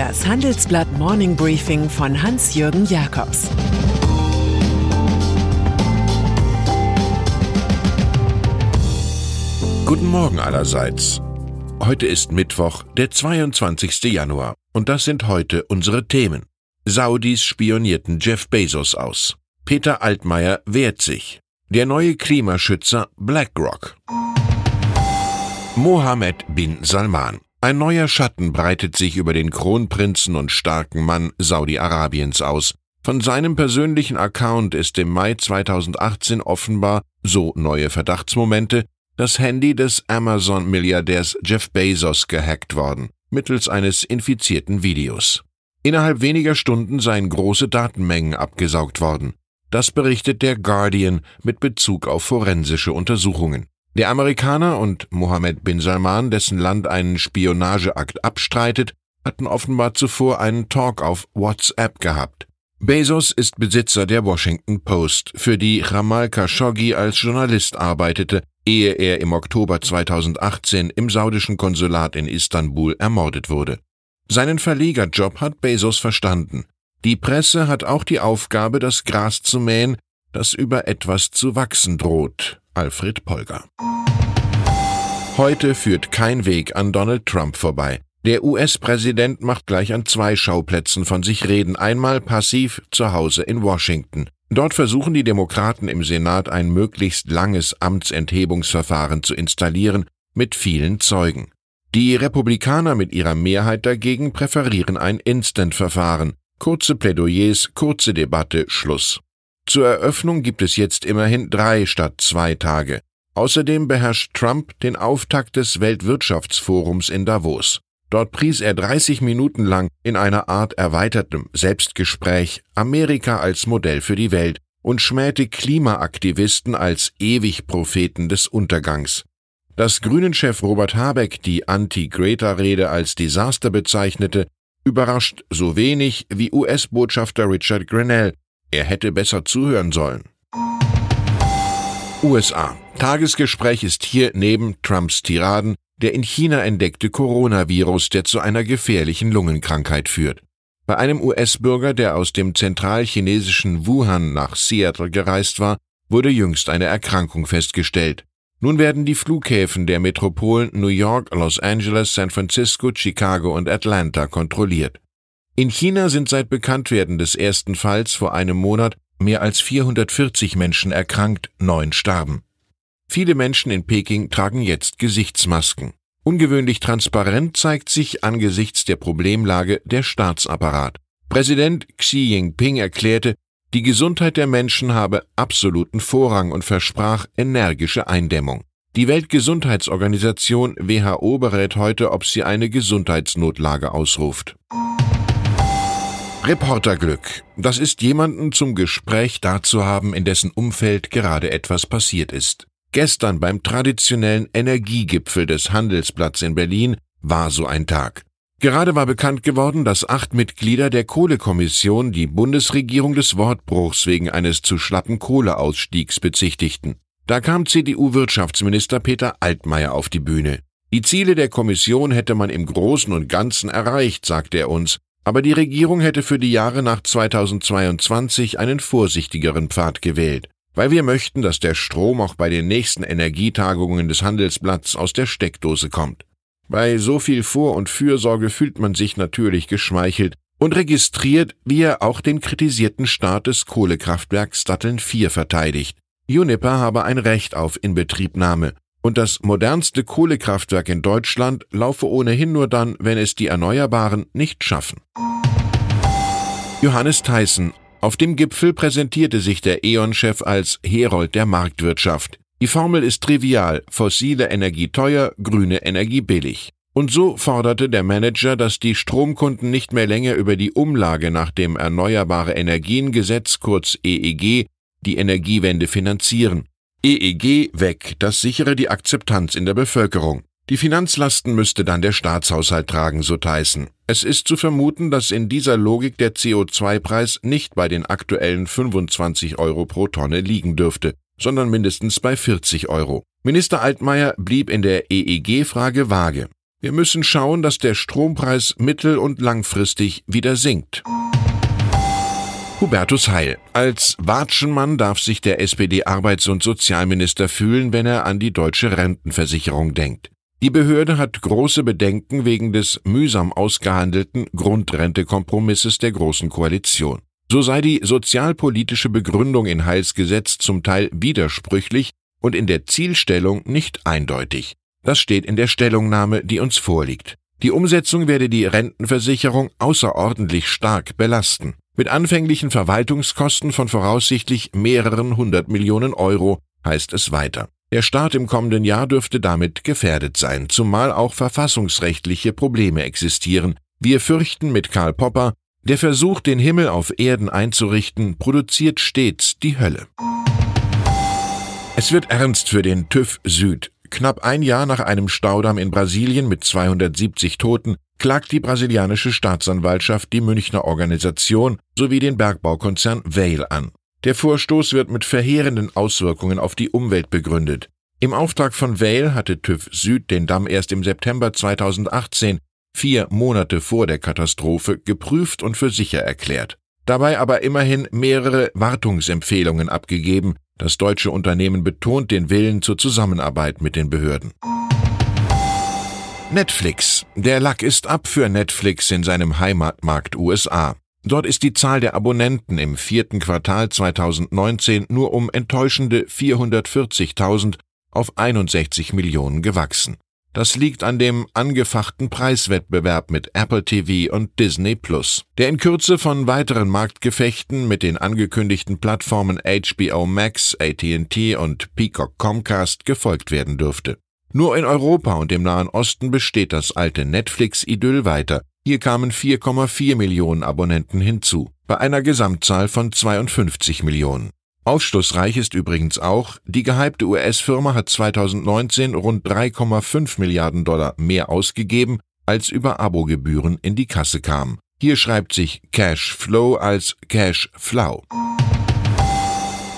Das Handelsblatt Morning Briefing von Hans-Jürgen Jakobs Guten Morgen allerseits. Heute ist Mittwoch, der 22. Januar, und das sind heute unsere Themen. Saudis spionierten Jeff Bezos aus. Peter Altmaier wehrt sich. Der neue Klimaschützer BlackRock. Mohammed bin Salman. Ein neuer Schatten breitet sich über den Kronprinzen und starken Mann Saudi-Arabiens aus. Von seinem persönlichen Account ist im Mai 2018 offenbar, so neue Verdachtsmomente, das Handy des Amazon-Milliardärs Jeff Bezos gehackt worden, mittels eines infizierten Videos. Innerhalb weniger Stunden seien große Datenmengen abgesaugt worden. Das berichtet der Guardian mit Bezug auf forensische Untersuchungen. Der Amerikaner und Mohammed bin Salman, dessen Land einen Spionageakt abstreitet, hatten offenbar zuvor einen Talk auf WhatsApp gehabt. Bezos ist Besitzer der Washington Post, für die Jamal Khashoggi als Journalist arbeitete, ehe er im Oktober 2018 im saudischen Konsulat in Istanbul ermordet wurde. Seinen Verlegerjob hat Bezos verstanden. Die Presse hat auch die Aufgabe, das Gras zu mähen, das über etwas zu wachsen droht. Alfred Polger. Heute führt kein Weg an Donald Trump vorbei. Der US-Präsident macht gleich an zwei Schauplätzen von sich reden. Einmal passiv zu Hause in Washington. Dort versuchen die Demokraten im Senat ein möglichst langes Amtsenthebungsverfahren zu installieren mit vielen Zeugen. Die Republikaner mit ihrer Mehrheit dagegen präferieren ein Instant-Verfahren. Kurze Plädoyers, kurze Debatte, Schluss. Zur Eröffnung gibt es jetzt immerhin drei statt zwei Tage. Außerdem beherrscht Trump den Auftakt des Weltwirtschaftsforums in Davos. Dort pries er 30 Minuten lang in einer Art erweitertem Selbstgespräch Amerika als Modell für die Welt und schmähte Klimaaktivisten als Ewigpropheten des Untergangs. Dass Grünen-Chef Robert Habeck die Anti-Greta-Rede als Desaster bezeichnete, überrascht so wenig wie US-Botschafter Richard Grenell. Er hätte besser zuhören sollen. USA. Tagesgespräch ist hier neben Trumps Tiraden der in China entdeckte Coronavirus, der zu einer gefährlichen Lungenkrankheit führt. Bei einem US-Bürger, der aus dem zentralchinesischen Wuhan nach Seattle gereist war, wurde jüngst eine Erkrankung festgestellt. Nun werden die Flughäfen der Metropolen New York, Los Angeles, San Francisco, Chicago und Atlanta kontrolliert. In China sind seit Bekanntwerden des ersten Falls vor einem Monat mehr als 440 Menschen erkrankt, neun starben. Viele Menschen in Peking tragen jetzt Gesichtsmasken. Ungewöhnlich transparent zeigt sich angesichts der Problemlage der Staatsapparat. Präsident Xi Jinping erklärte, die Gesundheit der Menschen habe absoluten Vorrang und versprach energische Eindämmung. Die Weltgesundheitsorganisation WHO berät heute, ob sie eine Gesundheitsnotlage ausruft. Reporterglück. Das ist jemanden zum Gespräch dazu haben, in dessen Umfeld gerade etwas passiert ist. Gestern beim traditionellen Energiegipfel des Handelsplatz in Berlin war so ein Tag. Gerade war bekannt geworden, dass acht Mitglieder der Kohlekommission die Bundesregierung des Wortbruchs wegen eines zu schlappen Kohleausstiegs bezichtigten. Da kam CDU-Wirtschaftsminister Peter Altmaier auf die Bühne. Die Ziele der Kommission hätte man im Großen und Ganzen erreicht, sagte er uns, aber die Regierung hätte für die Jahre nach 2022 einen vorsichtigeren Pfad gewählt, weil wir möchten, dass der Strom auch bei den nächsten Energietagungen des Handelsblatts aus der Steckdose kommt. Bei so viel Vor- und Fürsorge fühlt man sich natürlich geschmeichelt und registriert, wie er auch den kritisierten Start des Kohlekraftwerks Datteln 4 verteidigt. Juniper habe ein Recht auf Inbetriebnahme und das modernste Kohlekraftwerk in Deutschland laufe ohnehin nur dann, wenn es die Erneuerbaren nicht schaffen. Johannes Theissen. Auf dem Gipfel präsentierte sich der E.ON-Chef als Herold der Marktwirtschaft. Die Formel ist trivial, fossile Energie teuer, grüne Energie billig. Und so forderte der Manager, dass die Stromkunden nicht mehr länger über die Umlage nach dem Erneuerbare Energiengesetz kurz EEG die Energiewende finanzieren. EEG weg, das sichere die Akzeptanz in der Bevölkerung. Die Finanzlasten müsste dann der Staatshaushalt tragen, so Tyson. Es ist zu vermuten, dass in dieser Logik der CO2-Preis nicht bei den aktuellen 25 Euro pro Tonne liegen dürfte sondern mindestens bei 40 Euro. Minister Altmaier blieb in der EEG-Frage vage. Wir müssen schauen, dass der Strompreis mittel- und langfristig wieder sinkt. Hubertus Heil. Als Watschenmann darf sich der SPD-Arbeits- und Sozialminister fühlen, wenn er an die deutsche Rentenversicherung denkt. Die Behörde hat große Bedenken wegen des mühsam ausgehandelten Grundrentekompromisses der Großen Koalition. So sei die sozialpolitische Begründung in Heils Gesetz zum Teil widersprüchlich und in der Zielstellung nicht eindeutig. Das steht in der Stellungnahme, die uns vorliegt. Die Umsetzung werde die Rentenversicherung außerordentlich stark belasten. Mit anfänglichen Verwaltungskosten von voraussichtlich mehreren hundert Millionen Euro, heißt es weiter. Der Staat im kommenden Jahr dürfte damit gefährdet sein, zumal auch verfassungsrechtliche Probleme existieren. Wir fürchten mit Karl Popper, der Versuch, den Himmel auf Erden einzurichten, produziert stets die Hölle. Es wird ernst für den TÜV Süd. Knapp ein Jahr nach einem Staudamm in Brasilien mit 270 Toten klagt die brasilianische Staatsanwaltschaft die Münchner Organisation sowie den Bergbaukonzern Vale an. Der Vorstoß wird mit verheerenden Auswirkungen auf die Umwelt begründet. Im Auftrag von Vale hatte TÜV Süd den Damm erst im September 2018, vier Monate vor der Katastrophe, geprüft und für sicher erklärt. Dabei aber immerhin mehrere Wartungsempfehlungen abgegeben. Das deutsche Unternehmen betont den Willen zur Zusammenarbeit mit den Behörden. Netflix. Der Lack ist ab für Netflix in seinem Heimatmarkt USA. Dort ist die Zahl der Abonnenten im vierten Quartal 2019 nur um enttäuschende 440.000 auf 61 Millionen gewachsen. Das liegt an dem angefachten Preiswettbewerb mit Apple TV und Disney Plus, der in Kürze von weiteren Marktgefechten mit den angekündigten Plattformen HBO Max, AT&T und Peacock Comcast gefolgt werden dürfte. Nur in Europa und im Nahen Osten besteht das alte Netflix-Idyll weiter. Hier kamen 4,4 Millionen Abonnenten hinzu, bei einer Gesamtzahl von 52 Millionen. Aufschlussreich ist übrigens auch, die gehypte US-Firma hat 2019 rund 3,5 Milliarden Dollar mehr ausgegeben, als über Abogebühren in die Kasse kam. Hier schreibt sich Cash Flow als Cash Flow.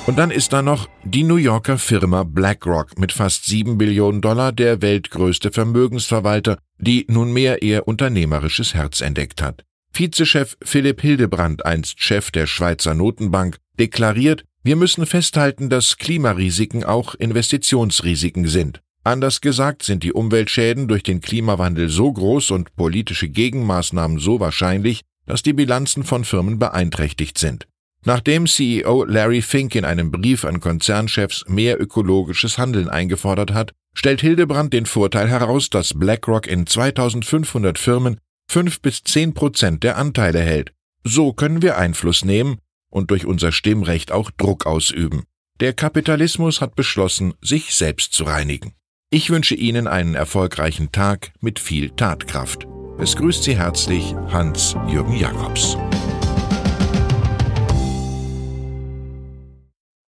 Und dann ist da noch die New Yorker Firma BlackRock mit fast 7 Billionen Dollar, der weltgrößte Vermögensverwalter, die nunmehr ihr unternehmerisches Herz entdeckt hat. Vizechef Philipp Hildebrand, einst Chef der Schweizer Notenbank, deklariert, wir müssen festhalten, dass Klimarisiken auch Investitionsrisiken sind. Anders gesagt sind die Umweltschäden durch den Klimawandel so groß und politische Gegenmaßnahmen so wahrscheinlich, dass die Bilanzen von Firmen beeinträchtigt sind. Nachdem CEO Larry Fink in einem Brief an Konzernchefs mehr ökologisches Handeln eingefordert hat, stellt Hildebrand den Vorteil heraus, dass BlackRock in 2500 Firmen 5 bis 10 Prozent der Anteile hält. So können wir Einfluss nehmen und durch unser Stimmrecht auch Druck ausüben. Der Kapitalismus hat beschlossen, sich selbst zu reinigen. Ich wünsche Ihnen einen erfolgreichen Tag mit viel Tatkraft. Es grüßt Sie herzlich Hans-Jürgen Jakobs.